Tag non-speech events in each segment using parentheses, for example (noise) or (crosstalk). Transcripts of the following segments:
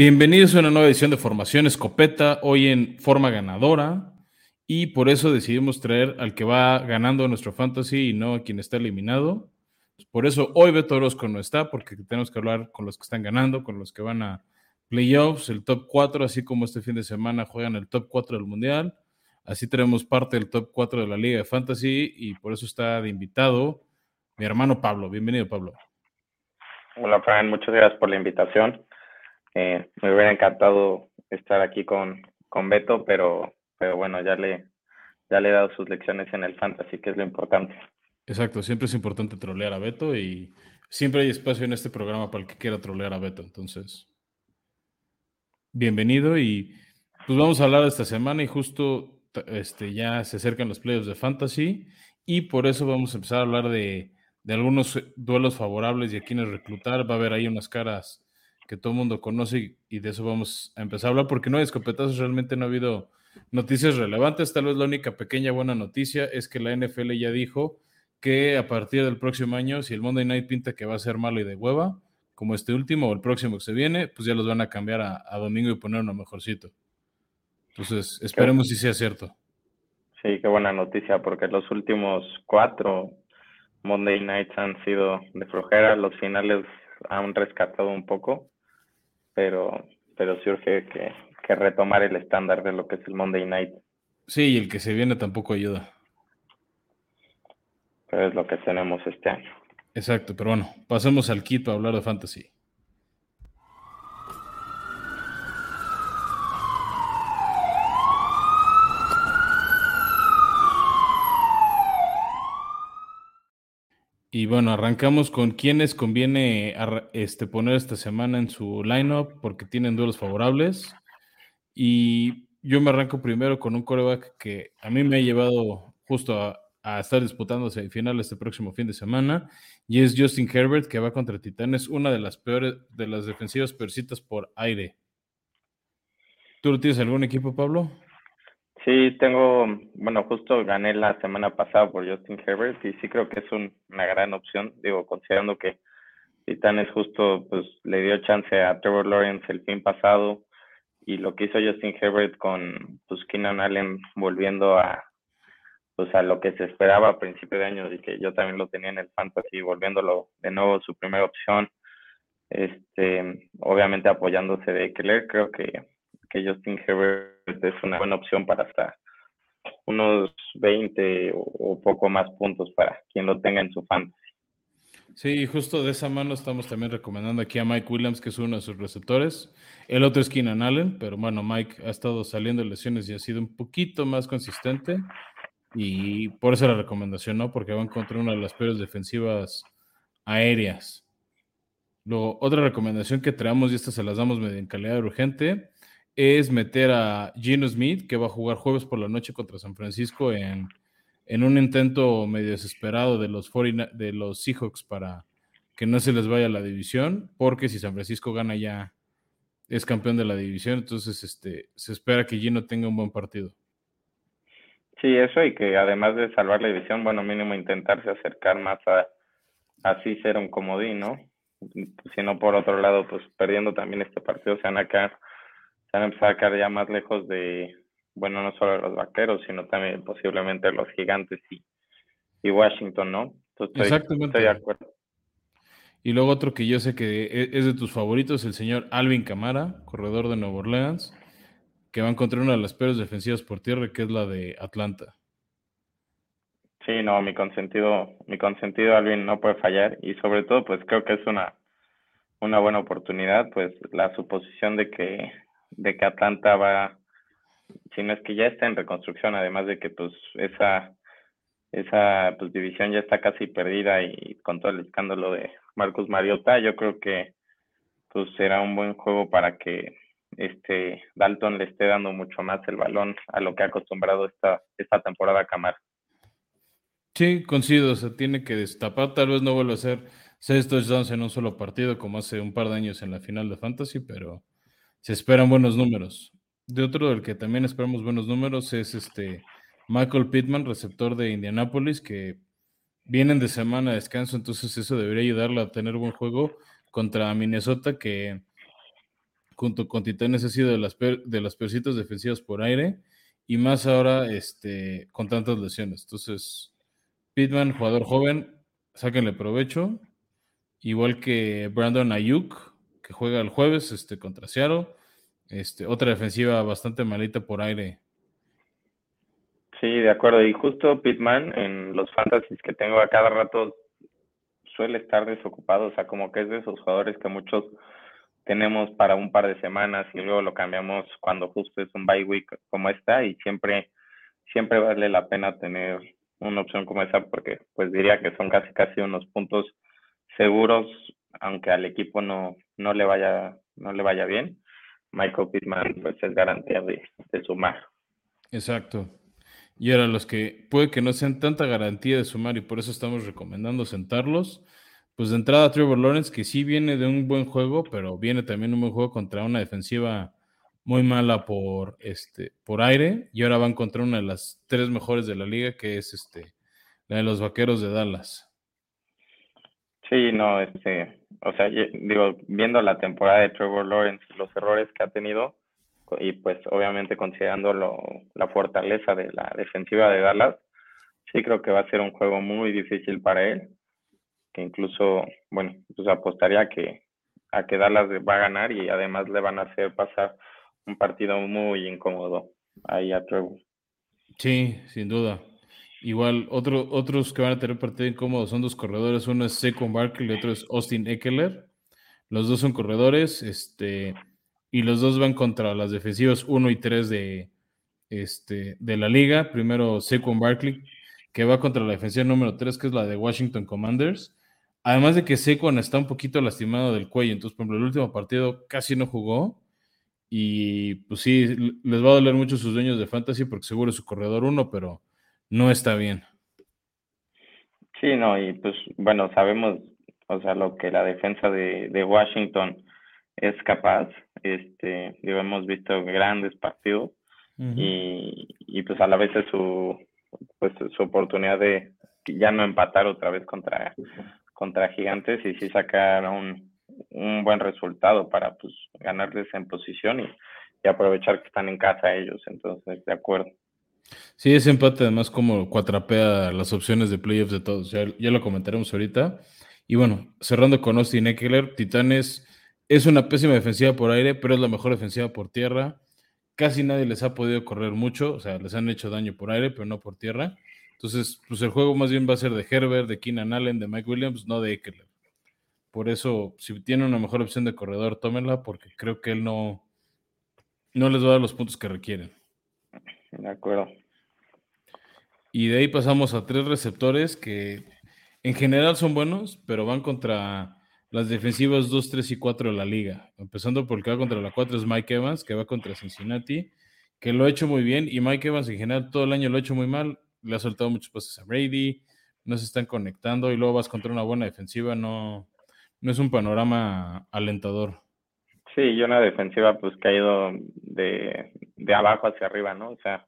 Bienvenidos a una nueva edición de Formación Escopeta, hoy en forma ganadora. Y por eso decidimos traer al que va ganando nuestro fantasy y no a quien está eliminado. Por eso hoy Beto Orozco no está, porque tenemos que hablar con los que están ganando, con los que van a playoffs, el top 4, así como este fin de semana juegan el top 4 del Mundial. Así tenemos parte del top 4 de la Liga de Fantasy y por eso está de invitado mi hermano Pablo. Bienvenido, Pablo. Hola, Fran, muchas gracias por la invitación. Eh, me hubiera encantado estar aquí con, con Beto, pero, pero bueno, ya le, ya le he dado sus lecciones en el fantasy, que es lo importante. Exacto, siempre es importante trolear a Beto y siempre hay espacio en este programa para el que quiera trolear a Beto. Entonces, bienvenido y pues vamos a hablar esta semana y justo este, ya se acercan los playoffs de fantasy y por eso vamos a empezar a hablar de, de algunos duelos favorables y a quienes reclutar. Va a haber ahí unas caras que todo el mundo conoce y de eso vamos a empezar a hablar porque no hay escopetazos, realmente no ha habido noticias relevantes. Tal vez la única pequeña buena noticia es que la NFL ya dijo que a partir del próximo año, si el Monday Night pinta que va a ser malo y de hueva, como este último o el próximo que se viene, pues ya los van a cambiar a, domingo y poner uno mejorcito. Entonces, esperemos si sea cierto. Sí, qué buena noticia, porque los últimos cuatro Monday Nights han sido de flojera, los finales han rescatado un poco pero, pero sí urge que, retomar el estándar de lo que es el Monday Night. Sí, y el que se viene tampoco ayuda. Pero es lo que tenemos este año. Exacto, pero bueno, pasemos al kit para hablar de fantasy. Y bueno, arrancamos con quienes conviene este, poner esta semana en su lineup porque tienen duelos favorables. Y yo me arranco primero con un coreback que a mí me ha llevado justo a, estar disputando final este próximo fin de semana. Y es Justin Herbert, que va contra Titanes, una de las peores, de las defensivas peorcitas por aire. ¿Tú tienes algún equipo, Pablo? Sí, tengo, bueno, justo gané la semana pasada por Justin Herbert y sí creo que es una gran opción, digo, considerando que Titanes justo pues le dio chance a Trevor Lawrence el fin pasado y lo que hizo Justin Herbert con pues Keenan Allen volviendo a pues a lo que se esperaba a principio de año y que yo también lo tenía en el fantasy volviéndolo de nuevo su primera opción este obviamente apoyándose de Keller creo que que Justin Herbert es una buena opción para hasta unos 20 o, poco más puntos para quien lo tenga en su fantasy. Sí, justo de esa mano estamos también recomendando aquí a Mike Williams, que es uno de sus receptores. El otro es Keenan Allen, pero bueno, Mike ha estado saliendo de lesiones y ha sido un poquito más consistente. Y por eso la recomendación, ¿no? Porque va a encontrar una de las peores defensivas aéreas. Luego, otra recomendación que traemos, y estas se las damos en calidad urgente, es meter a Gino Smith, que va a jugar jueves por la noche contra San Francisco en, un intento medio desesperado de los, de los Seahawks para que no se les vaya la división, porque si San Francisco gana ya es campeón de la división, entonces este, se espera que Gino tenga un buen partido. Sí, eso y que además de salvar la división, bueno, mínimo intentarse acercar más a así ser un comodín, ¿no? Si no, por otro lado, pues perdiendo también este partido se van a se van a empezar a quedar ya más lejos de, bueno, no solo los vaqueros, sino también posiblemente los gigantes y, y Washington, ¿no? Exactamente. Estoy de acuerdo. Y luego otro que yo sé que e, es de tus favoritos, el señor Alvin Camara, corredor de Nueva Orleans, que va a encontrar una de las peores defensivas por tierra, que es la de Atlanta. Sí, no, mi consentido, mi consentido Alvin no puede fallar y sobre todo pues creo que es una, una buena oportunidad, pues la suposición de que de que Atlanta va, si no es que ya está en reconstrucción, además de que pues esa, esa pues, división ya está casi perdida y con todo el escándalo de Marcus Mariota, yo creo que pues será un buen juego para que este Dalton le esté dando mucho más el balón a lo que ha acostumbrado esta, esta temporada a Camar. Sí, coincido, o sea, tiene que destapar, tal vez no vuelva a ser seis touchdowns en un solo partido como hace un par de años en la final de Fantasy, pero se esperan buenos números. De otro del que también esperamos buenos números es este Michael Pittman, receptor de Indianapolis, que vienen de semana de descanso, entonces eso debería ayudarle a tener buen juego contra Minnesota, que junto con Titanes ha sido de las, de las peorcitas defensivas por aire y más ahora este, con tantas lesiones. Entonces, Pittman, jugador joven, sáquenle provecho. Igual que Brandon Ayuk, juega el jueves este, contra Seattle. Este, otra defensiva bastante malita por aire. Sí, de acuerdo. Y justo Pittman en los fantasies que tengo a cada rato suele estar desocupado. O sea, como que es de esos jugadores que muchos tenemos para un par de semanas y luego lo cambiamos cuando justo es un bye week como esta y siempre siempre vale la pena tener una opción como esa porque pues diría que son casi casi unos puntos seguros aunque al equipo no no le vaya no le vaya bien Michael Pittman pues es garantía de, de sumar exacto y ahora los que puede que no sean tanta garantía de sumar y por eso estamos recomendando sentarlos pues de entrada Trevor Lawrence, que sí viene de un buen juego, pero viene también un buen juego contra una defensiva muy mala por, este, por aire, y ahora van contra una de las tres mejores de la liga, que es este, la de los Vaqueros de Dallas. Sí, no, este, o sea, digo, viendo la temporada de Trevor Lawrence, los errores que ha tenido, y pues obviamente considerando la fortaleza de la defensiva de Dallas, sí creo que va a ser un juego muy difícil para él que incluso, bueno, pues apostaría que a que Dallas va a ganar y además le van a hacer pasar un partido muy incómodo ahí a Trevor. Sí, sin duda. Igual, otro, otros que van a tener partido incómodo son dos corredores. Uno es Saquon Barkley y el otro es Austin Eckler. Los dos son corredores, este, y los dos van contra las defensivas 1 y 3 de, este, de la liga. Primero Saquon Barkley, que va contra la defensiva número 3, que es la de Washington Commanders. Además de que Sequon está un poquito lastimado del cuello, entonces, por ejemplo, el último partido casi no jugó. Y pues sí, les va a doler mucho sus dueños de fantasy porque seguro es su corredor uno, pero no está bien. Sí, no, y pues bueno, sabemos, o sea, lo que la defensa de, Washington es capaz. Este, digo, hemos visto grandes partidos y, y pues a la vez es su, pues su oportunidad de ya no empatar otra vez contra contra Gigantes y sí sacar un, un buen resultado para pues ganarles en posición y, aprovechar que están en casa ellos. Entonces, de acuerdo. Sí, ese empate además como cuatrapea las opciones de playoffs de todos. Ya, ya lo comentaremos ahorita. Y bueno, cerrando con Austin Eckler, Titanes es una pésima defensiva por aire, pero es la mejor defensiva por tierra. Casi nadie les ha podido correr mucho, o sea, les han hecho daño por aire, pero no por tierra. Entonces, pues el juego más bien va a ser de Herbert, de Keenan Allen, de Mike Williams, no de Eckler. Por eso, si tiene una mejor opción de corredor, tómenla, porque creo que él no, no les va a dar los puntos que requieren. De acuerdo. Y de ahí pasamos a tres receptores que en general son buenos, pero van contra las defensivas 2, 3 y 4 de la liga. Empezando por el que va contra la 4 es Mike Evans, que va contra Cincinnati, que lo ha hecho muy bien, y Mike Evans en general todo el año lo ha hecho muy mal le ha soltado muchos pases a Brady, no se están conectando y luego vas contra una buena defensiva, no, no es un panorama alentador. Sí, y una defensiva pues que ha ido de, de abajo hacia arriba, ¿no? O sea,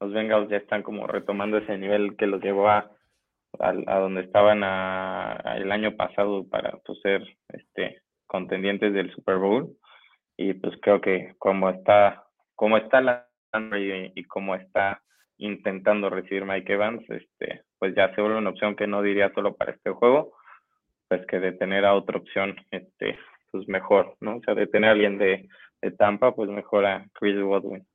los Bengals ya están como retomando ese nivel que los llevó a, donde estaban el año pasado para pues, ser este contendientes del Super Bowl y pues creo que como está como está la y, y como está intentando recibir Mike Evans, este, pues ya se vuelve una opción que no diría solo para este juego, pues que de tener a otra opción, este, pues mejor, ¿no? O sea, de tener a alguien de, Tampa, pues mejor a Chris Godwin.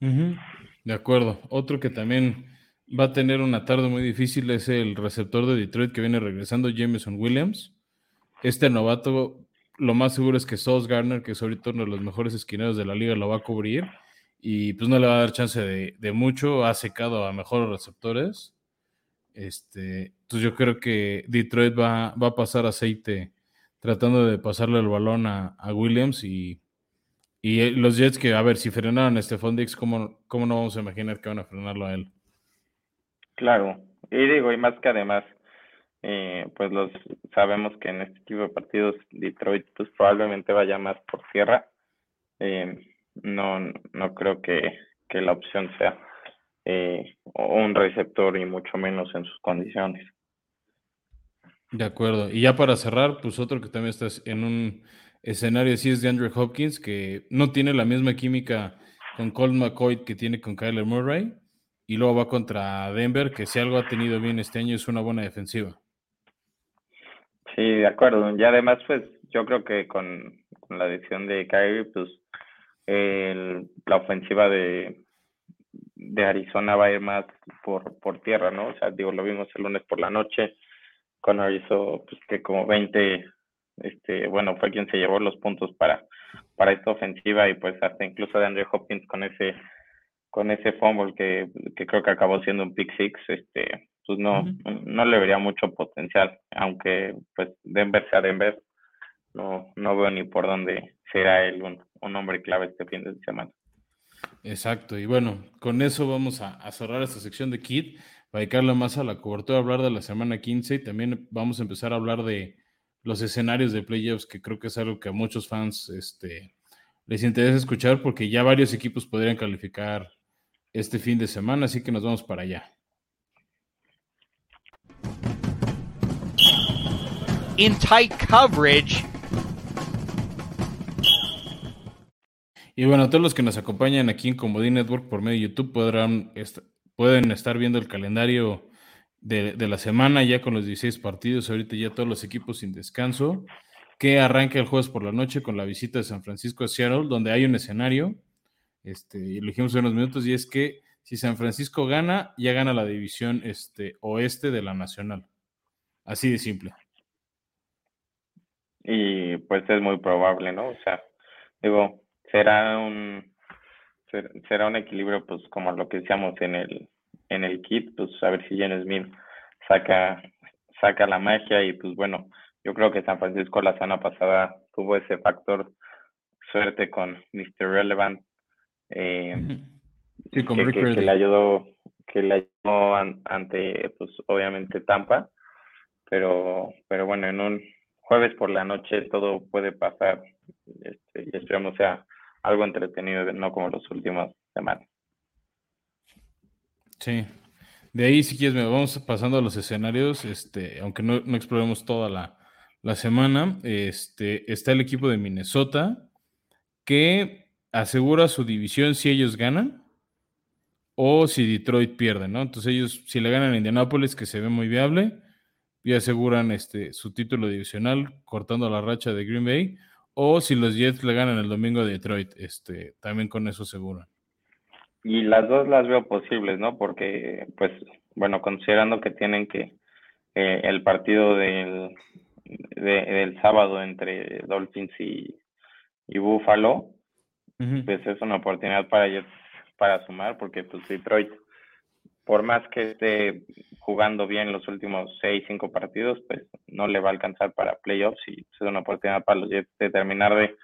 De acuerdo. Otro que también va a tener una tarde muy difícil es el receptor de Detroit que viene regresando, Jameson Williams. Este novato, lo más seguro es que Sauce Garner, que es ahorita uno de los mejores esquineros de la liga, lo va a cubrir y pues no le va a dar chance de, mucho, ha secado a mejores receptores. Este, entonces yo creo que Detroit va, va a pasar aceite tratando de pasarle el balón a, Williams y, y, los Jets que, a ver, si frenaron a Stephon Dix, ¿cómo, ¿cómo no vamos a imaginar que van a frenarlo a él? Claro, y digo, y más que además, eh, pues los sabemos que en este tipo de partidos Detroit pues probablemente vaya más por tierra. Eh, no, no creo que, la opción sea eh, un receptor y mucho menos en sus condiciones. De acuerdo. Y ya para cerrar, pues otro que también está en un escenario sí es de Andrew Hopkins, que no tiene la misma química con Colt McCoy que tiene con Kyler Murray. Y luego va contra Denver, que si algo ha tenido bien este año es una buena defensiva. Sí, de acuerdo. Y además, pues yo creo que con, la adición de Kyrie, pues la ofensiva de, de Arizona va a ir más por, por tierra, ¿no? O sea, digo, lo vimos el lunes por la noche. Connor hizo pues, que como 20 este, bueno, fue quien se llevó los puntos para, para esta ofensiva y pues hasta incluso de Andrew Hopkins con ese, con ese fumble que, que creo que acabó siendo un pick six, este, pues no, no le vería mucho potencial, aunque pues Denver sea Denver, no, no veo ni por dónde será él un, un hombre clave este fin de semana. Exacto, y bueno, con eso vamos a, a cerrar esta sección de Kit, para dedicarle más a la cobertura, hablar de la semana 15 y también vamos a empezar a hablar de, los escenarios de playoffs, que creo que es algo que a muchos fans este, les interesa escuchar porque ya varios equipos podrían calificar este fin de semana, así que nos vamos para allá. In tight coverage. Y bueno, todos los que nos acompañan aquí en Comodín Network por medio de YouTube podrán, pueden estar viendo el calendario de, la semana, ya con los 16 partidos, ahorita ya todos los equipos sin descanso, que arranca el jueves por la noche con la visita de San Francisco a Seattle, donde hay un escenario, este, y lo dijimos en unos minutos, y es que si San Francisco gana, ya gana la división este, oeste de la Nacional. Así de simple. Y pues es muy probable, ¿no? O sea, digo, será un será un equilibrio pues como lo que decíamos en el en el kit, pues a ver si Jen Smith saca, saca la magia y pues bueno, yo creo que San Francisco la semana pasada tuvo ese factor suerte con Mr. Relevant eh, que, le ayudó que le ayudó ante pues obviamente Tampa pero pero bueno en un jueves por la noche todo puede pasar este, y esperamos sea algo entretenido no como los últimos semanas Sí. De ahí, si quieres, vamos pasando a los escenarios, este, aunque no, exploremos toda la, semana. Este, está el equipo de Minnesota que asegura su división si ellos ganan o si Detroit pierde, ¿no? Entonces ellos, si le ganan a Indianapolis, que se ve muy viable, y aseguran este, su título divisional cortando la racha de Green Bay, o si los Jets le ganan el domingo a Detroit, este, también con eso aseguran. Y las dos las veo posibles, ¿no? Porque, pues, bueno, considerando que tienen que eh, el partido del, del sábado entre Dolphins y, y Buffalo, pues es una oportunidad para ellos para sumar, porque pues Detroit, por más que esté jugando bien los últimos seis, cinco partidos, pues no le va a alcanzar para playoffs y es una oportunidad para los Jets de terminar de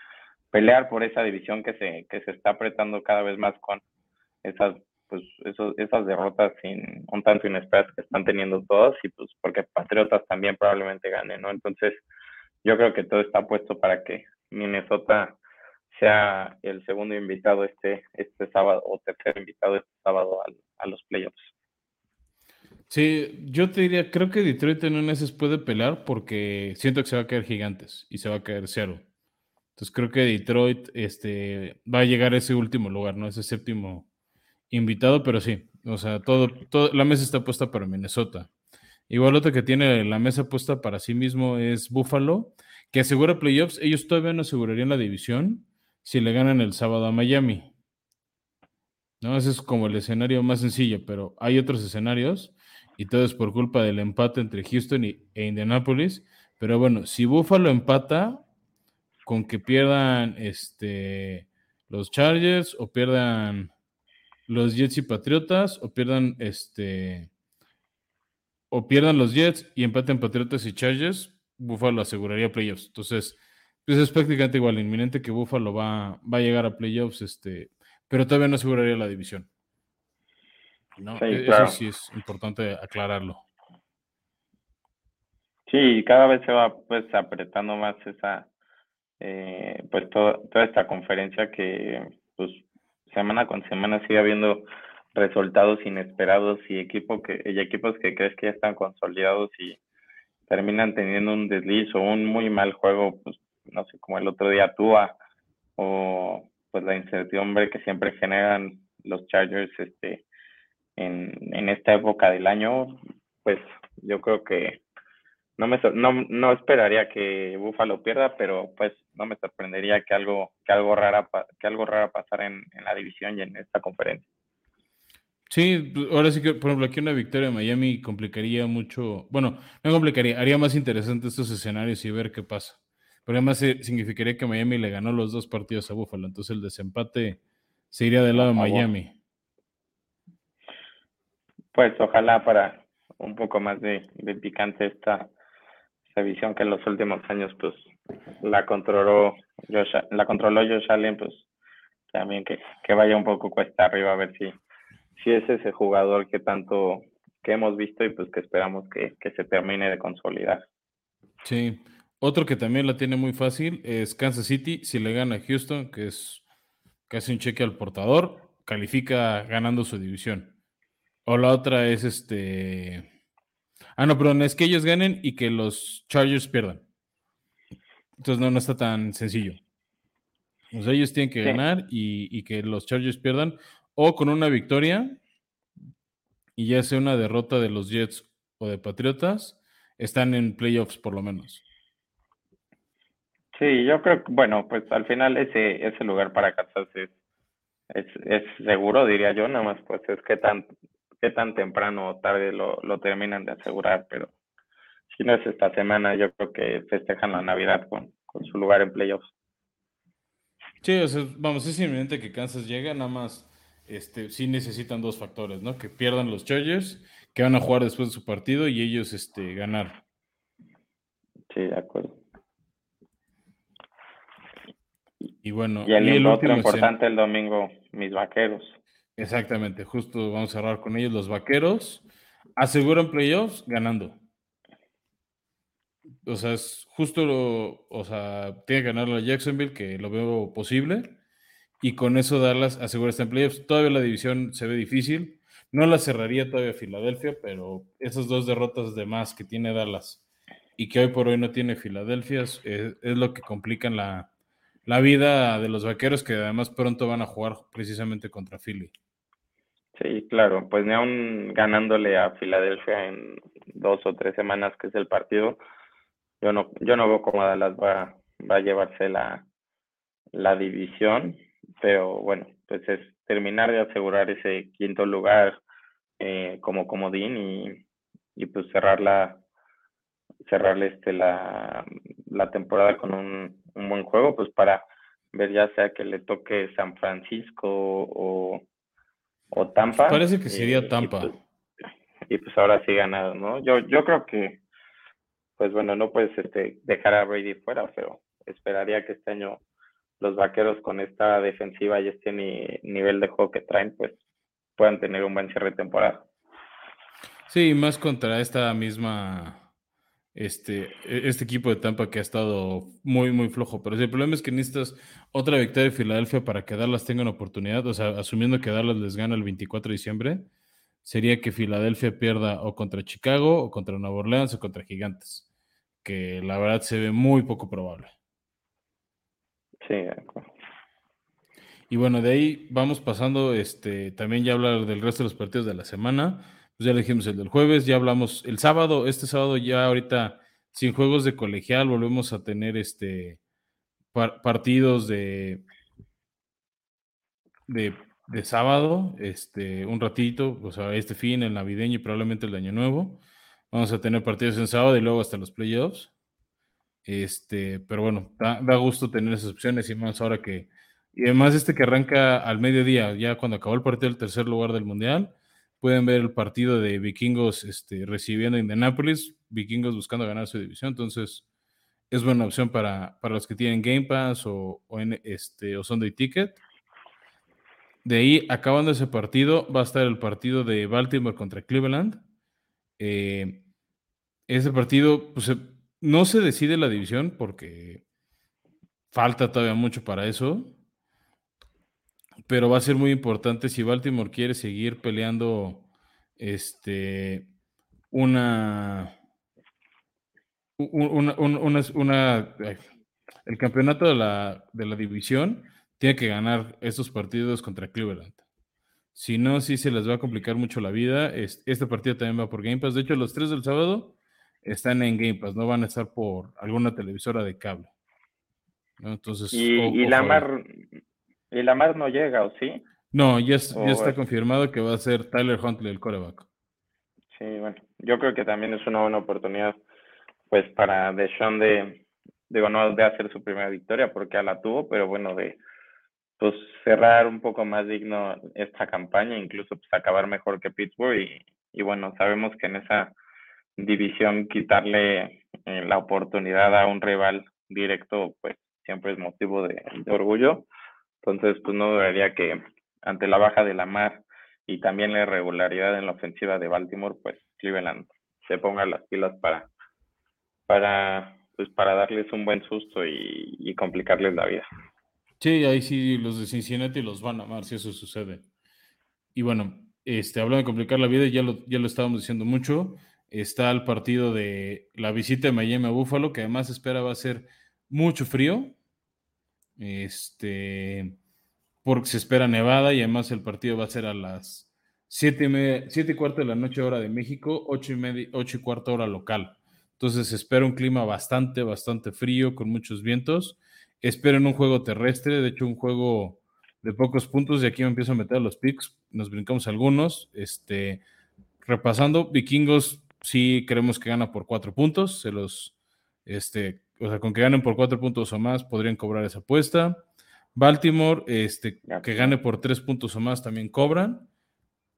pelear por esa división que se, que se está apretando cada vez más con esas pues esos, esas derrotas sin un tanto inesperadas que están teniendo todos y pues porque Patriotas también probablemente ganen, ¿no? Entonces yo creo que todo está puesto para que Minnesota sea el segundo invitado este este sábado o tercer invitado este sábado a los playoffs. Sí, yo te diría, creo que Detroit en un meses puede pelear porque siento que se va a caer gigantes y se va a caer cero. Entonces creo que Detroit este, va a llegar a ese último lugar, ¿no? Ese séptimo invitado, pero sí, o sea, todo, todo, la mesa está puesta para Minnesota. Igual otro que tiene la mesa puesta para sí mismo es Buffalo, que asegura playoffs. Ellos todavía no asegurarían la división si le ganan el sábado a Miami. ¿No? Ese es como el escenario más sencillo, pero hay otros escenarios y todo es por culpa del empate entre Houston y, e Indianapolis. Pero bueno, si Buffalo empata con que pierdan este, los Chargers o pierdan los Jets y Patriotas o pierdan este o pierdan los Jets y empaten Patriotas y Chargers, Buffalo aseguraría playoffs. Entonces, pues es prácticamente igual, inminente que Buffalo va, va a llegar a playoffs, este, pero todavía no aseguraría la división. ¿no? E-, eso sí es importante aclararlo. Sí, cada vez se va pues apretando más esa eh, pues toda esta conferencia que pues semana con semana sigue habiendo resultados inesperados y, equipo que, y equipos que crees que ya están consolidados y terminan teniendo un desliz o un muy mal juego, pues no sé, como el otro día Tua o pues la incertidumbre que siempre generan los Chargers este en, en esta época del año, pues yo creo que no me no, no esperaría que Buffalo pierda, pero pues no me sorprendería que algo que algo rara que algo rara pasara en, en la división y en esta conferencia. Sí, ahora sí que, por ejemplo, aquí una victoria de Miami complicaría mucho, bueno, no complicaría, haría más interesante estos escenarios y ver qué pasa. Pero además eh, significaría que Miami le ganó los dos partidos a Buffalo, entonces el desempate se iría del lado de Miami. Pues ojalá para un poco más de, picante esta, esta visión que en los últimos años pues la controló Josh, la controló Josh Allen, pues también que, que vaya un poco cuesta arriba a ver si si es ese jugador que tanto que hemos visto y pues que esperamos que, se termine de consolidar. Sí, otro que también la tiene muy fácil es Kansas City. Si le gana a Houston, que es casi un cheque al portador, califica ganando su división. O la otra es este. Ah, no, perdón, es que ellos ganen y que los Chargers pierdan. Entonces no, no está tan sencillo. O sea, ellos tienen que ganar y, y, que los Chargers pierdan o con una victoria y ya sea una derrota de los Jets o de Patriotas, están en playoffs por lo menos. Sí, yo creo que, bueno, pues al final ese, ese lugar para Kansas es, es, seguro, diría yo, nada más pues es que tan, qué tan temprano o tarde lo, lo terminan de asegurar, pero si no es esta semana, yo creo que festejan la Navidad con, con su lugar en playoffs. Sí, o sea, vamos, es inminente que Kansas llegue, nada más este, sí necesitan dos factores, ¿no? Que pierdan los Chargers, que van a jugar después de su partido y ellos este, ganar. Sí, de acuerdo. Y bueno, y el, otro importante el domingo, mis vaqueros. Exactamente, justo vamos a cerrar con ellos. Los vaqueros aseguran playoffs ganando. O sea, es justo lo, o sea, tiene que ganar la Jacksonville, que lo veo posible y con eso Dallas asegura estar en playoffs. Todavía la división se ve difícil. No la cerraría todavía Filadelfia, pero esas dos derrotas de más que tiene Dallas y que hoy por hoy no tiene Filadelfia es, lo que complican la, vida de los vaqueros que además pronto van a jugar precisamente contra Philly. Sí, claro, pues ni aún ganándole a Filadelfia en dos o tres semanas que es el partido, yo no, yo no veo cómo Dallas va, va a llevarse la, la división pero bueno, pues es terminar de asegurar ese quinto lugar eh, como comodín y, y pues cerrar la cerrar este la, la temporada con un, un, buen juego pues para ver ya sea que le toque San Francisco o, o Tampa parece que sería eh, Tampa pues, y pues, ahora sí ganado no yo yo creo que pues bueno no puedes este dejar a Brady fuera pero esperaría que este año los vaqueros con esta defensiva y este nivel de juego que traen, pues puedan tener un buen cierre de temporada. Sí, más contra esta misma, este, e, este equipo de Tampa que ha estado muy, muy flojo. Pero el problema es que necesitas otra victoria de Filadelfia para que Dallas tenga una oportunidad. O sea, asumiendo que Dallas les gana el 24 de diciembre, sería que Filadelfia pierda o contra Chicago, o contra Nueva Orleans, o contra Gigantes. Que la verdad se ve muy poco probable. Sí, Y bueno, de ahí vamos pasando, este, también ya hablar del resto de los partidos de la semana. Pues ya le dijimos el del jueves, ya hablamos el sábado, este sábado ya ahorita sin juegos de colegial volvemos a tener este partidos de, de, sábado, este, un ratito, o sea, este fin, el navideño y probablemente el año nuevo. Vamos a tener partidos en sábado y luego hasta los playoffs. Este, pero bueno, da, gusto tener esas opciones y más ahora que. Y además, este que arranca al mediodía, ya cuando acabó el partido del tercer lugar del mundial, pueden ver el partido de Vikingos este, recibiendo a Indianapolis, Vikingos buscando ganar su división. Entonces, es buena opción para, para los que tienen Game Pass o, o, en, este, o Sunday Ticket. De ahí, acabando ese partido, va a estar el partido de Baltimore contra Cleveland. Eh, ese partido, pues no se decide la división porque falta todavía mucho para eso. Pero va a ser muy importante si Baltimore quiere seguir peleando este una una, una, el campeonato de la, de la división tiene que ganar estos partidos contra Cleveland. Si no, sí se les va a complicar mucho la vida. Este partido también va por Game Pass. De hecho, los tres del sábado están en Game Pass, no van a estar por alguna televisora de cable. Entonces, y, la mar y la mar no llega, ¿o sí? No, ya, ya está confirmado que va a ser Tyler Huntley el coreback. Sí, bueno, yo creo que también es una buena oportunidad, pues, para Deshaun de, digo, no de hacer su primera victoria, porque ya la tuvo, pero bueno, de pues cerrar un poco más digno esta campaña, incluso pues acabar mejor que Pittsburgh y, y bueno, sabemos que en esa división quitarle eh, la oportunidad a un rival directo, pues siempre es motivo de, orgullo. Entonces, pues no debería que ante la baja de la mar y también la irregularidad en la ofensiva de Baltimore, pues Cleveland se ponga las pilas para, para, pues para darles un buen susto y, y complicarles la vida. Sí, ahí sí los de Cincinnati los van a amar si eso sucede. Y bueno, este, hablando de complicar la vida, ya lo, ya lo estábamos diciendo mucho está el partido de la visita de Miami a Buffalo, que además espera va a ser mucho frío. Este, porque se espera nevada y además el partido va a ser a las 7 y, cuarto de la noche hora de México, 8 y, media, 8 y cuarto hora local. Entonces se espera un clima bastante, bastante frío, con muchos vientos. Esperen un juego terrestre, de hecho un juego de pocos puntos y aquí me empiezo a meter los picks, nos brincamos algunos. Este, repasando, vikingos sí creemos que gana por cuatro puntos. Se los, este, o sea, con que ganen por cuatro puntos o más, podrían cobrar esa apuesta. Baltimore, este, que gane por tres puntos o más, también cobran.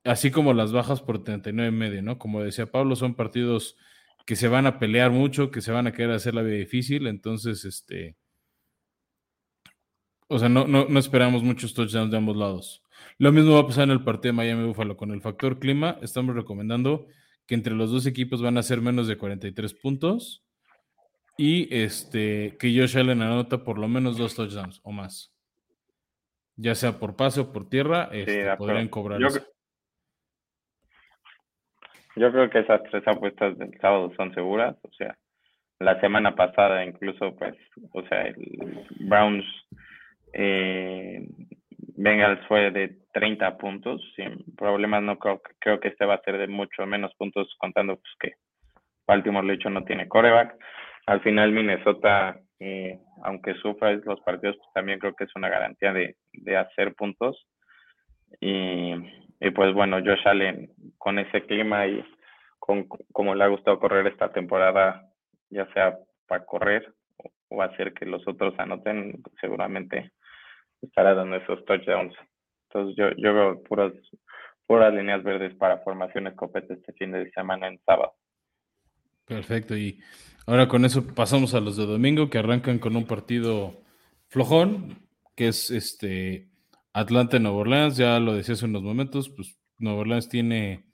Así como las bajas por 39 y medio, ¿no? Como decía Pablo, son partidos que se van a pelear mucho, que se van a querer hacer la vida difícil. Entonces, este. O sea, no, no, no esperamos muchos touchdowns de ambos lados. Lo mismo va a pasar en el partido de Miami Buffalo. Con el factor clima, estamos recomendando que entre los dos equipos van a ser menos de 43 puntos y este, que Josh Allen anota por lo menos dos touchdowns o más. Ya sea por pase o por tierra, este, podrían cobrar yo, yo creo que esas tres apuestas del sábado son seguras. O sea, la semana pasada incluso, pues, o sea, el Browns eh, Bengals fue de 30 puntos, sin problemas, no creo, creo que este va a ser de mucho menos puntos, contando pues, que Baltimore, de hecho, no tiene coreback. Al final, Minnesota, eh, aunque sufra los partidos, pues, también creo que es una garantía de, de hacer puntos. Y, y, pues bueno, Josh Allen, con ese clima y con como le ha gustado correr esta temporada, ya sea para correr o hacer que los otros anoten, seguramente estará dando esos touchdowns. Entonces yo, yo veo puras, puras líneas verdes para formación escopeta este fin de semana en sábado. Perfecto, y ahora con eso pasamos a los de domingo que arrancan con un partido flojón, que es este Atlanta Nueva Orleans, ya lo decía hace unos momentos, pues Nueva Orleans tiene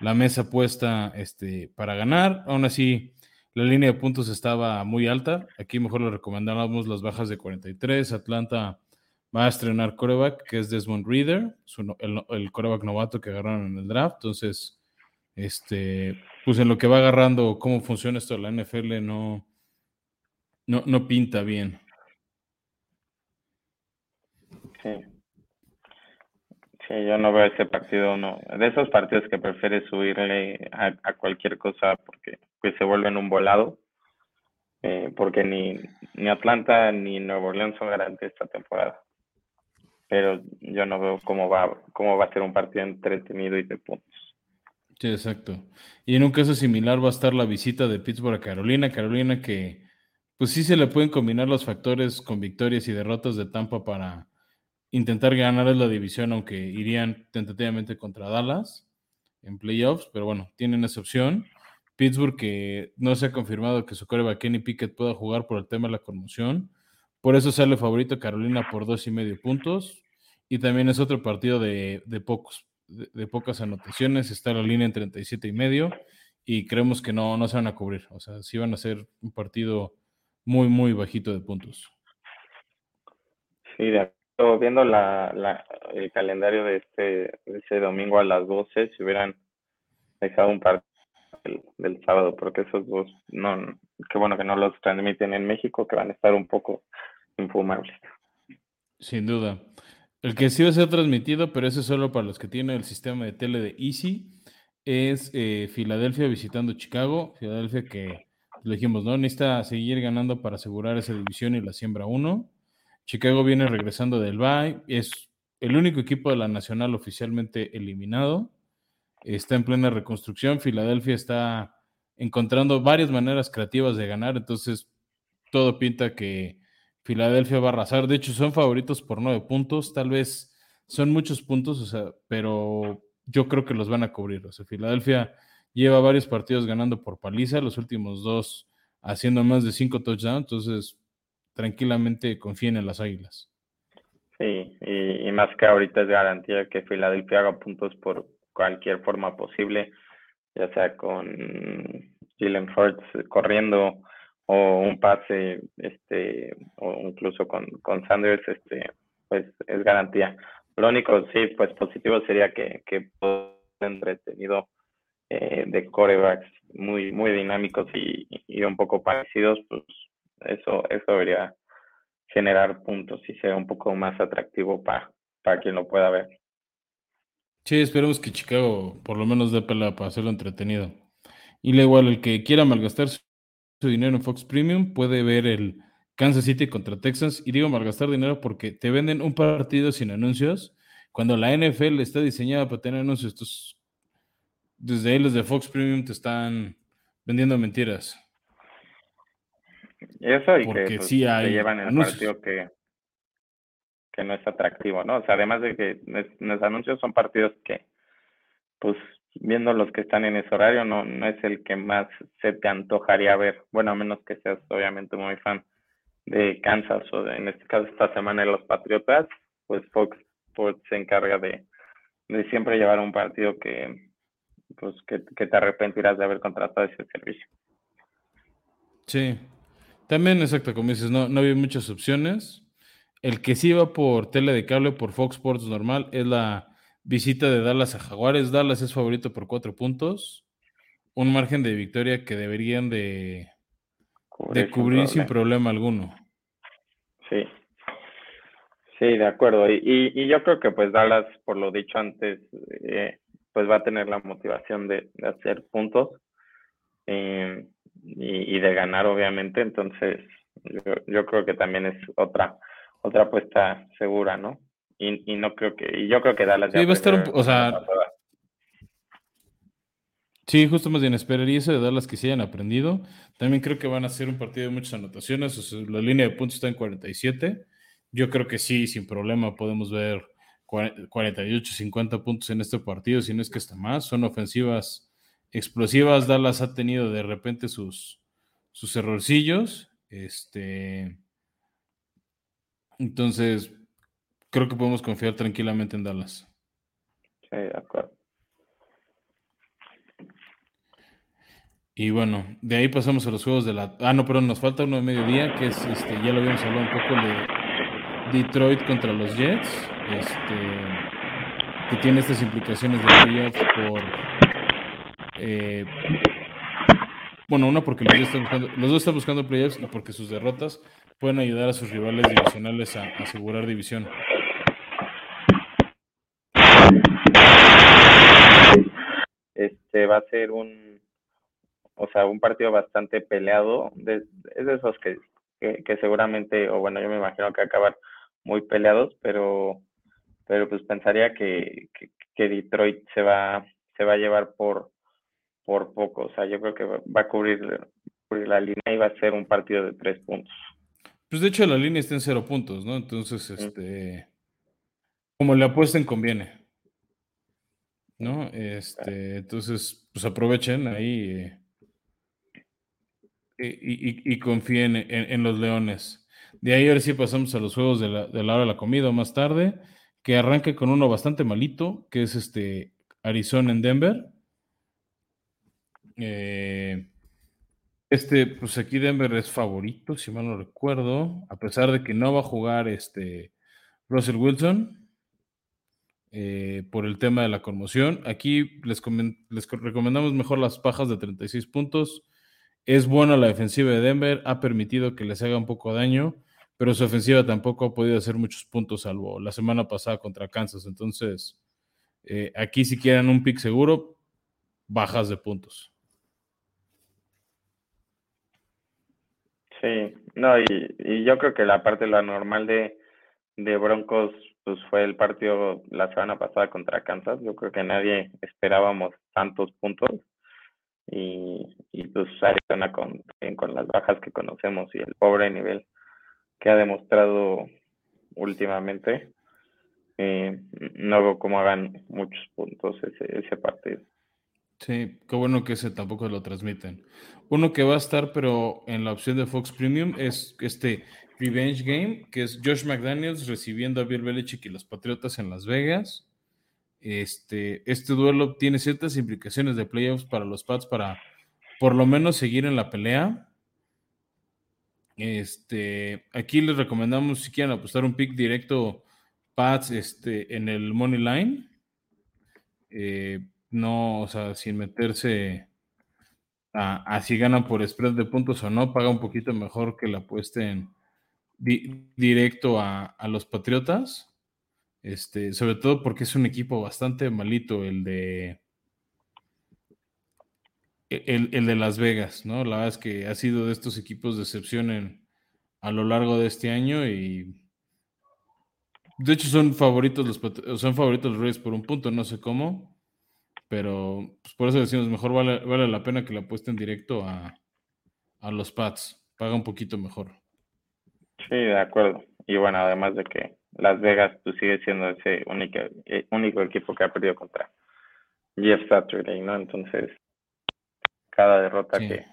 la mesa puesta este, para ganar, aún así la línea de puntos estaba muy alta, aquí mejor le recomendábamos las bajas de 43, Atlanta va a estrenar coreback, que es Desmond Reader, el, el coreback novato que agarraron en el draft. Entonces, este, pues en lo que va agarrando cómo funciona esto de la NFL, no, no, no pinta bien. Sí. Yo no veo ese partido, no. De esos partidos que prefieres subirle a, cualquier cosa porque pues, se vuelven un volado. Eh, porque ni, ni Atlanta ni Nuevo Orleans son garantes esta temporada pero yo no veo cómo va, cómo va a ser un partido entretenido y de puntos. Sí, exacto. Y en un caso similar va a estar la visita de Pittsburgh a Carolina. Carolina que, pues sí se le pueden combinar los factores con victorias y derrotas de Tampa para intentar ganar la división, aunque irían tentativamente contra Dallas en playoffs, pero bueno, tienen esa opción. Pittsburgh que no se ha confirmado que su coreback Kenny Pickett pueda jugar por el tema de la conmoción. Por eso sale favorito Carolina por dos y medio puntos. Y también es otro partido de, pocos, de, pocas anotaciones. Está la línea en 37 y medio. Y creemos que no, no se van a cubrir. O sea, sí van a ser un partido muy, muy bajito de puntos. Sí, viendo la, el calendario de este, ese domingo a las 12, si hubieran dejado un partido del, sábado, porque esos dos, no, qué bueno que no los transmiten en México, que van a estar un poco infumables. Sin duda. El que sí va a ser transmitido, pero ese es solo para los que tienen el sistema de tele de Easy, es eh, Filadelfia visitando Chicago. Filadelfia que, lo dijimos, ¿no? Necesita seguir ganando para asegurar esa división y la siembra uno. Chicago viene regresando del bye, es el único equipo de la Nacional oficialmente eliminado. Está en plena reconstrucción. Filadelfia está encontrando varias maneras creativas de ganar, entonces todo pinta que Filadelfia va a arrasar. De hecho, son favoritos por nueve puntos. Tal vez son muchos puntos, o sea, pero yo creo que los van a cubrir. O sea, Filadelfia lleva varios partidos ganando por paliza, los últimos dos haciendo más de cinco touchdowns, entonces tranquilamente confíen en las águilas. Sí, y, más que ahorita es garantía que Filadelfia haga puntos por cualquier forma posible, ya sea con Jalen Hurts corriendo o un pase, este, o incluso con, con Sanders, este, pues es garantía. Lo único, sí, pues positivo sería que, que entretenido eh, de corebacks muy, muy dinámicos y, y, un poco parecidos, pues eso, eso debería generar puntos y sea un poco más atractivo para, para quien lo pueda ver. Sí, esperemos que Chicago por lo menos dé pelea para hacerlo entretenido. Y le igual, el que quiera malgastar su dinero en Fox Premium puede ver el Kansas City contra Texans. Y digo malgastar dinero porque te venden un partido sin anuncios. Cuando la NFL está diseñada para tener anuncios, estos, desde ahí los de Fox Premium te están vendiendo mentiras. Eso y que pues, llevan el partido que, que no es atractivo, ¿no? O sea, además de que los anuncios son partidos que, pues, viendo los que están en ese horario, no, no es el que más se te antojaría ver. Bueno, a menos que seas obviamente muy fan de Kansas o de, en este caso esta semana de los Patriotas, pues Fox Sports se encarga de, de siempre llevar un partido que, pues, que, que te arrepentirás de haber contratado ese servicio. Sí, también, exacto, como dices, no, no había muchas opciones. El que sí va por tele de cable, por Fox Sports normal, es la visita de Dallas a Jaguares. Dallas es favorito por cuatro puntos. Un margen de victoria que deberían de, de cubrir sin problema alguno. Sí. Sí, de acuerdo. Y, y, yo creo que pues Dallas, por lo dicho antes, eh, pues va a tener la motivación de, hacer puntos. Eh, y, de ganar, obviamente. Entonces, yo, creo que también es otra otra apuesta segura, ¿no? Y, y no creo que, y yo creo que Dallas. Sí, va a estar un, o sea. Sí, justo más bien esperaría eso de Dallas que se hayan aprendido. También creo que van a ser un partido de muchas anotaciones. O sea, la línea de puntos está en 47. Yo creo que sí, sin problema podemos ver 48, 50 puntos en este partido, si no es que está más. Son ofensivas explosivas. Dallas ha tenido de repente sus, sus errorcillos. Este, entonces, creo que podemos confiar tranquilamente en Dallas. Sí, de acuerdo. Y bueno, de ahí pasamos a los juegos de la. Ah, no, pero nos falta uno de mediodía, que es este, ya lo habíamos hablado un poco de Detroit contra los Jets. Este, que tiene estas implicaciones de playoff por eh, bueno, uno porque los dos, están buscando, los dos están buscando playoffs y porque sus derrotas pueden ayudar a sus rivales divisionales a, asegurar división. Este va a ser un, o sea, un partido bastante peleado. es de esos que, que, seguramente, o bueno, yo me imagino que acabar muy peleados, pero, pero pues pensaría que, que Detroit se va, se va a llevar por, por poco. O sea, yo creo que va a cubrir, la línea y va a ser un partido de tres puntos. Pues de hecho la línea está en cero puntos, ¿no? Entonces, este, como le apuesten, conviene. ¿No? Este, entonces, pues aprovechen ahí y, confíen en, los leones. De ahí ahora sí pasamos a los juegos de la, de la hora de la comida más tarde, que arranque con uno bastante malito, que es este Arizona en Denver. Eh, este, pues aquí Denver es favorito, si mal no recuerdo, a pesar de que no va a jugar este Russell Wilson. Eh, por el tema de la conmoción. Aquí les, les recomendamos mejor las pajas de 36 puntos. Es buena la defensiva de Denver, ha permitido que les haga un poco daño, pero su ofensiva tampoco ha podido hacer muchos puntos, salvo la semana pasada contra Kansas. Entonces, eh, aquí si quieren un pick seguro, bajas de puntos. Sí, no, y, yo creo que la parte la normal de, de Broncos pues fue el partido la semana pasada contra Kansas. Yo creo que nadie esperábamos tantos puntos y, y pues Arizona con, con las bajas que conocemos y el pobre nivel que ha demostrado últimamente, eh, no veo cómo hagan muchos puntos ese, ese partido. Sí, qué bueno que ese tampoco lo transmiten. Uno que va a estar, pero en la opción de Fox Premium, es este Revenge Game, que es Josh McDaniels recibiendo a Bill Belichick y los Patriotas en Las Vegas. Este, este duelo tiene ciertas implicaciones de playoffs para los Pats para por lo menos seguir en la pelea. Este, aquí les recomendamos si quieren apostar un pick directo Pats este, en el Money Line. Eh, no, o sea, sin meterse a, si ganan por spread de puntos o no, paga un poquito mejor que la apuesten directo a, los Patriotas. Este, sobre todo porque es un equipo bastante malito el de el, de Las Vegas, ¿no? La verdad es que ha sido de estos equipos de excepción a lo largo de este año y de hecho son favoritos los son favoritos los Reyes por un punto, no sé cómo, pero pues, por eso decimos mejor vale, vale la pena que la apuesten directo a, a los Pats, paga un poquito mejor. Sí, de acuerdo. Y bueno, además de que Las Vegas pues, sigue siendo ese único, eh, único equipo que ha perdido contra Jeff Saturday, ¿no? Entonces, cada derrota que,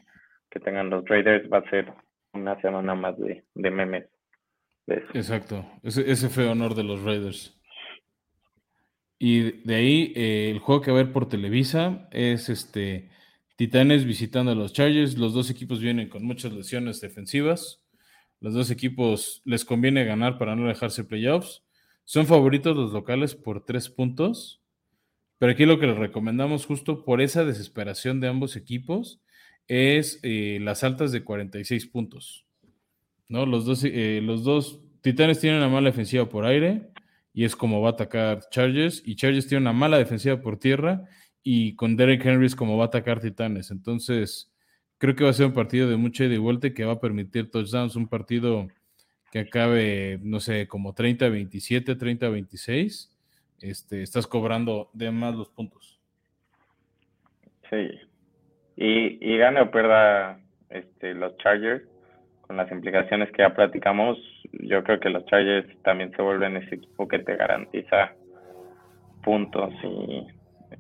que, tengan los Raiders va a ser una semana más de, de memes. Exacto, ese, ese fue honor de los Raiders. Y de ahí, eh, el juego que va a ver por Televisa es este Titanes visitando a los Chargers. Los dos equipos vienen con muchas lesiones defensivas. Los dos equipos les conviene ganar para no dejarse playoffs. Son favoritos los locales por tres puntos. Pero aquí lo que les recomendamos justo por esa desesperación de ambos equipos es eh, las altas de 46 puntos. ¿no? Los, dos, eh, los dos Titanes tienen una mala defensiva por aire y es como va a atacar Chargers. Y Chargers tiene una mala defensiva por tierra y con Derek Henry es como va a atacar Titanes. Entonces, creo que va a ser un partido de mucha ida y vuelta que va a permitir touchdowns, un partido que acabe, no sé, como 30-27, 30-26, este, estás cobrando de más los puntos. Sí. Y, y gane o pierda este, los Chargers, con las implicaciones que ya platicamos, yo creo que los Chargers también se vuelven ese equipo que te garantiza puntos y,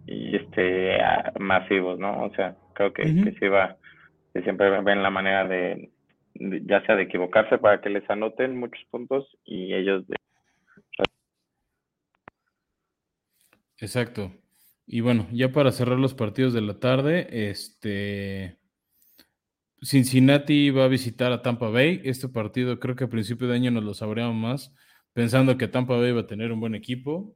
y este masivos, ¿no? O sea, creo que, que sí va que siempre ven la manera de, ya sea de equivocarse para que les anoten muchos puntos y ellos de... Exacto. Y bueno, ya para cerrar los partidos de la tarde, este Cincinnati va a visitar a Tampa Bay. Este partido creo que a principio de año nos lo sabríamos más, pensando que Tampa Bay va a tener un buen equipo.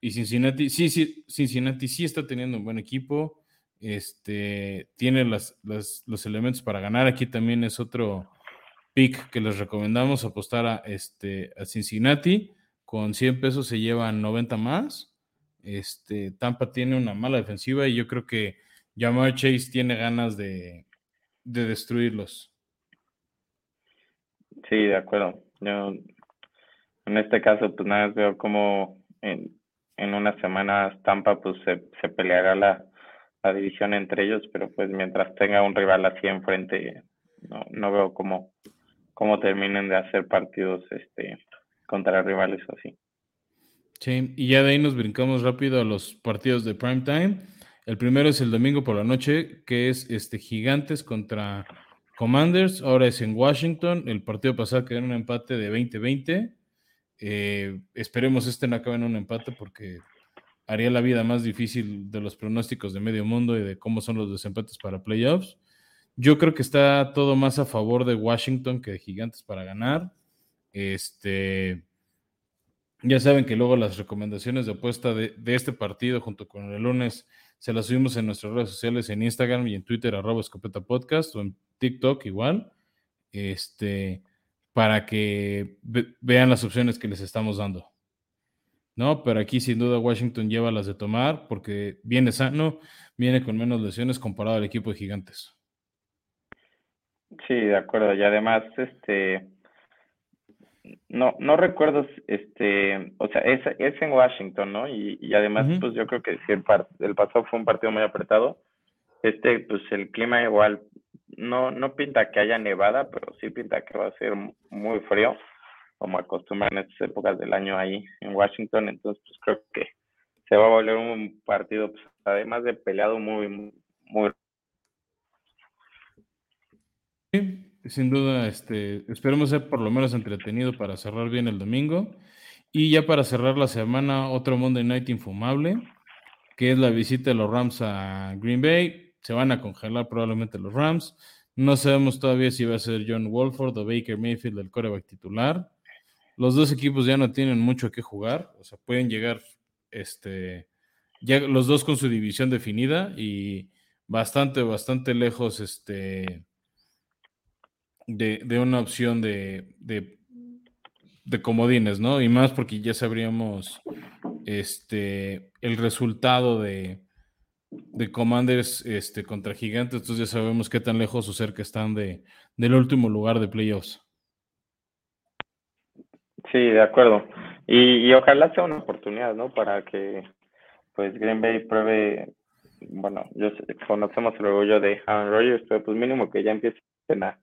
Y Cincinnati, sí, sí, Cincinnati sí está teniendo un buen equipo este, tiene las, los elementos para ganar. Aquí también es otro pick que les recomendamos apostar a, este, a Cincinnati. Con 100 pesos se llevan 90 más. Este, Tampa tiene una mala defensiva y yo creo que Jamar Chase tiene ganas de, de destruirlos. Sí, de acuerdo. Yo en este caso, pues nada, veo como en, en unas semanas Tampa pues se, se peleará la, la división entre ellos, pero pues mientras tenga un rival así enfrente, no, no veo cómo, cómo terminen de hacer partidos este contra rivales así. Sí, y ya de ahí nos brincamos rápido a los partidos de prime time. El primero es el domingo por la noche, que es este Gigantes contra Commanders. Ahora es en Washington. El partido pasado quedó en un empate de 20-20. Eh, esperemos este no acabe en un empate porque haría la vida más difícil de los pronósticos de medio mundo y de cómo son los desempates para playoffs. Yo creo que está todo más a favor de Washington que de Gigantes para ganar. Este, Ya saben que luego las recomendaciones de apuesta de, este partido junto con el lunes se las subimos en nuestras redes sociales, en Instagram y en Twitter, arroba escopeta podcast o en TikTok igual, este, para que vean las opciones que les estamos dando. ¿No? Pero aquí sin duda Washington lleva las de tomar porque viene sano, viene con menos lesiones comparado al equipo de gigantes. Sí, de acuerdo. Y además, este, no, no recuerdo, este, o sea, es, es en Washington, ¿no? Y, además, pues yo creo que si el, el pasado fue un partido muy apretado, este, pues el clima igual no, no pinta que haya nevada, pero sí pinta que va a ser muy frío como acostumbran en estas épocas del año ahí en Washington. Entonces, pues creo que se va a volver un partido, pues, además de peleado, muy, muy. Sí, sin duda, este, esperemos ser por lo menos entretenido para cerrar bien el domingo. Y ya para cerrar la semana, otro Monday Night infumable, que es la visita de los Rams a Green Bay. Se van a congelar probablemente los Rams. No sabemos todavía si va a ser John Wolford o Baker Mayfield el coreback titular los dos equipos ya no tienen mucho que jugar, o sea, pueden llegar, este, ya los dos con su división definida y bastante, bastante lejos, este, de, una opción de, de, comodines, ¿no? Y más porque ya sabríamos, este, el resultado de, de Commanders este, contra Gigantes, entonces ya sabemos qué tan lejos o cerca están de, del último lugar de playoffs. Sí, de acuerdo. Y, ojalá sea una oportunidad, ¿no? Para que pues Green Bay pruebe, bueno, yo conocemos el orgullo de Aaron Rodgers, pero pues mínimo que ya empiecen a,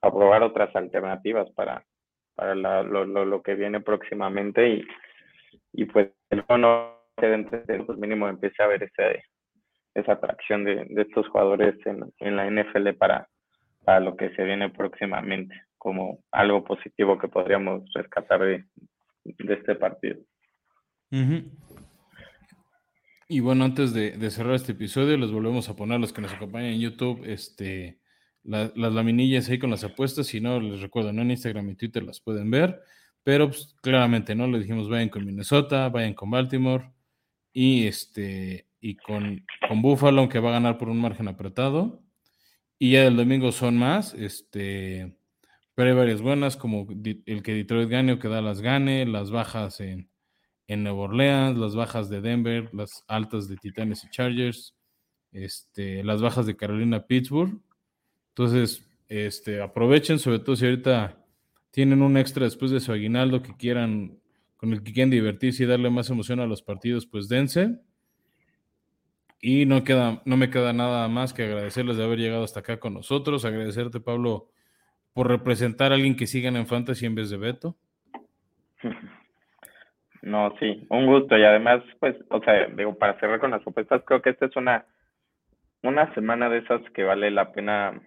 probar otras alternativas para, para lo, lo, que viene próximamente y, y pues el no pues mínimo empiece a ver ese, esa atracción de, de estos jugadores en, en la NFL para, para lo que se viene próximamente como algo positivo que podríamos rescatar de, este partido. Y bueno, antes de, cerrar este episodio, les volvemos a poner a los que nos acompañan en YouTube este, las laminillas ahí con las apuestas. Si no, les recuerdo, ¿no? en Instagram y Twitter las pueden ver. Pero pues, claramente, ¿no? Les dijimos, vayan con Minnesota, vayan con Baltimore y, este, y con, con Buffalo, aunque va a ganar por un margen apretado. Y ya el domingo son más. Este, pero hay varias buenas, como el que Detroit gane o que Dallas gane, las bajas en, en Nueva Orleans, las bajas de Denver, las altas de Titanes y Chargers, este, las bajas de Carolina, Pittsburgh. Entonces, este, aprovechen, sobre todo si ahorita tienen un extra después de su aguinaldo que quieran, con el que quieran divertirse y darle más emoción a los partidos, pues dense. Y no, queda, no me queda nada más que agradecerles de haber llegado hasta acá con nosotros, agradecerte, Pablo, por representar a alguien que sigan en fantasy en vez de Beto. (laughs) No, sí, un gusto. Y además, pues, o sea, digo, para cerrar con las propuestas, creo que esta es una, una semana de esas que vale la pena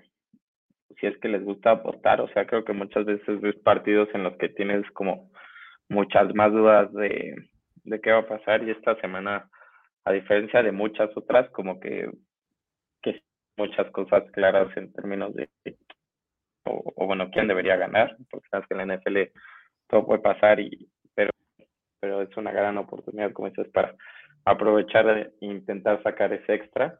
si es que les gusta apostar, o sea, creo que muchas veces ves partidos en los que tienes como muchas más dudas de, de qué va a pasar. Y esta semana, a diferencia de muchas otras, como que, que muchas cosas claras en términos de o, bueno, quién debería ganar, porque sabes que en la NFL todo puede pasar, y, pero, pero es una gran oportunidad, como dices, para aprovechar e intentar sacar ese extra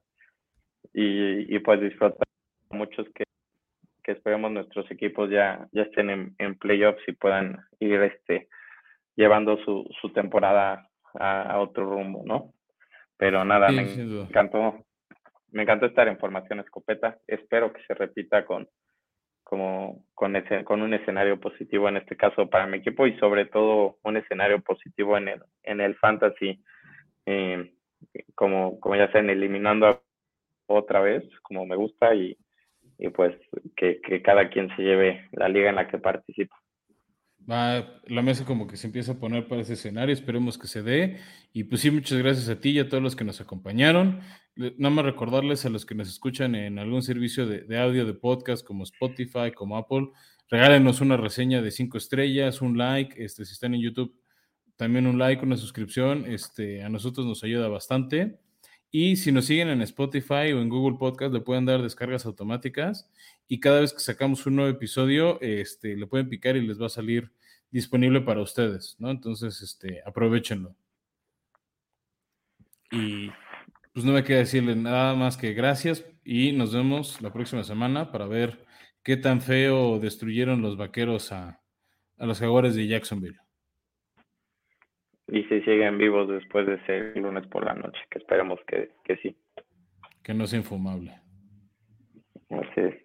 y, y pues disfrutar muchos que, que esperemos nuestros equipos ya, ya estén en, en playoffs y puedan ir este llevando su, su temporada a, otro rumbo, ¿no? Pero nada, me encantó, me encantó estar en formación escopeta. Espero que se repita con, como con, ese, con un escenario positivo en este caso para mi equipo y sobre todo un escenario positivo en el, en el fantasy, eh, como, como ya sean eliminando otra vez, como me gusta, y, y pues que, que cada quien se lleve la liga en la que participa va, la mesa como que se empieza a poner para ese escenario, esperemos que se dé. Y pues sí, muchas gracias a ti y a todos los que nos acompañaron. Nada más recordarles a los que nos escuchan en algún servicio de, audio de podcast como Spotify, como Apple, regálenos una reseña de cinco estrellas, un like, este, si están en YouTube, también un like, una suscripción, este, a nosotros nos ayuda bastante. Y si nos siguen en Spotify o en Google Podcast, le pueden dar descargas automáticas. Y cada vez que sacamos un nuevo episodio, este, le pueden picar y les va a salir disponible para ustedes, ¿no? Entonces, este, aprovechenlo. Y pues no me queda decirle nada más que gracias y nos vemos la próxima semana para ver qué tan feo destruyeron los vaqueros a, los jaguares de Jacksonville y si siguen vivos después de ese lunes por la noche, que esperemos que, que sí. Que no sea infumable. Así es.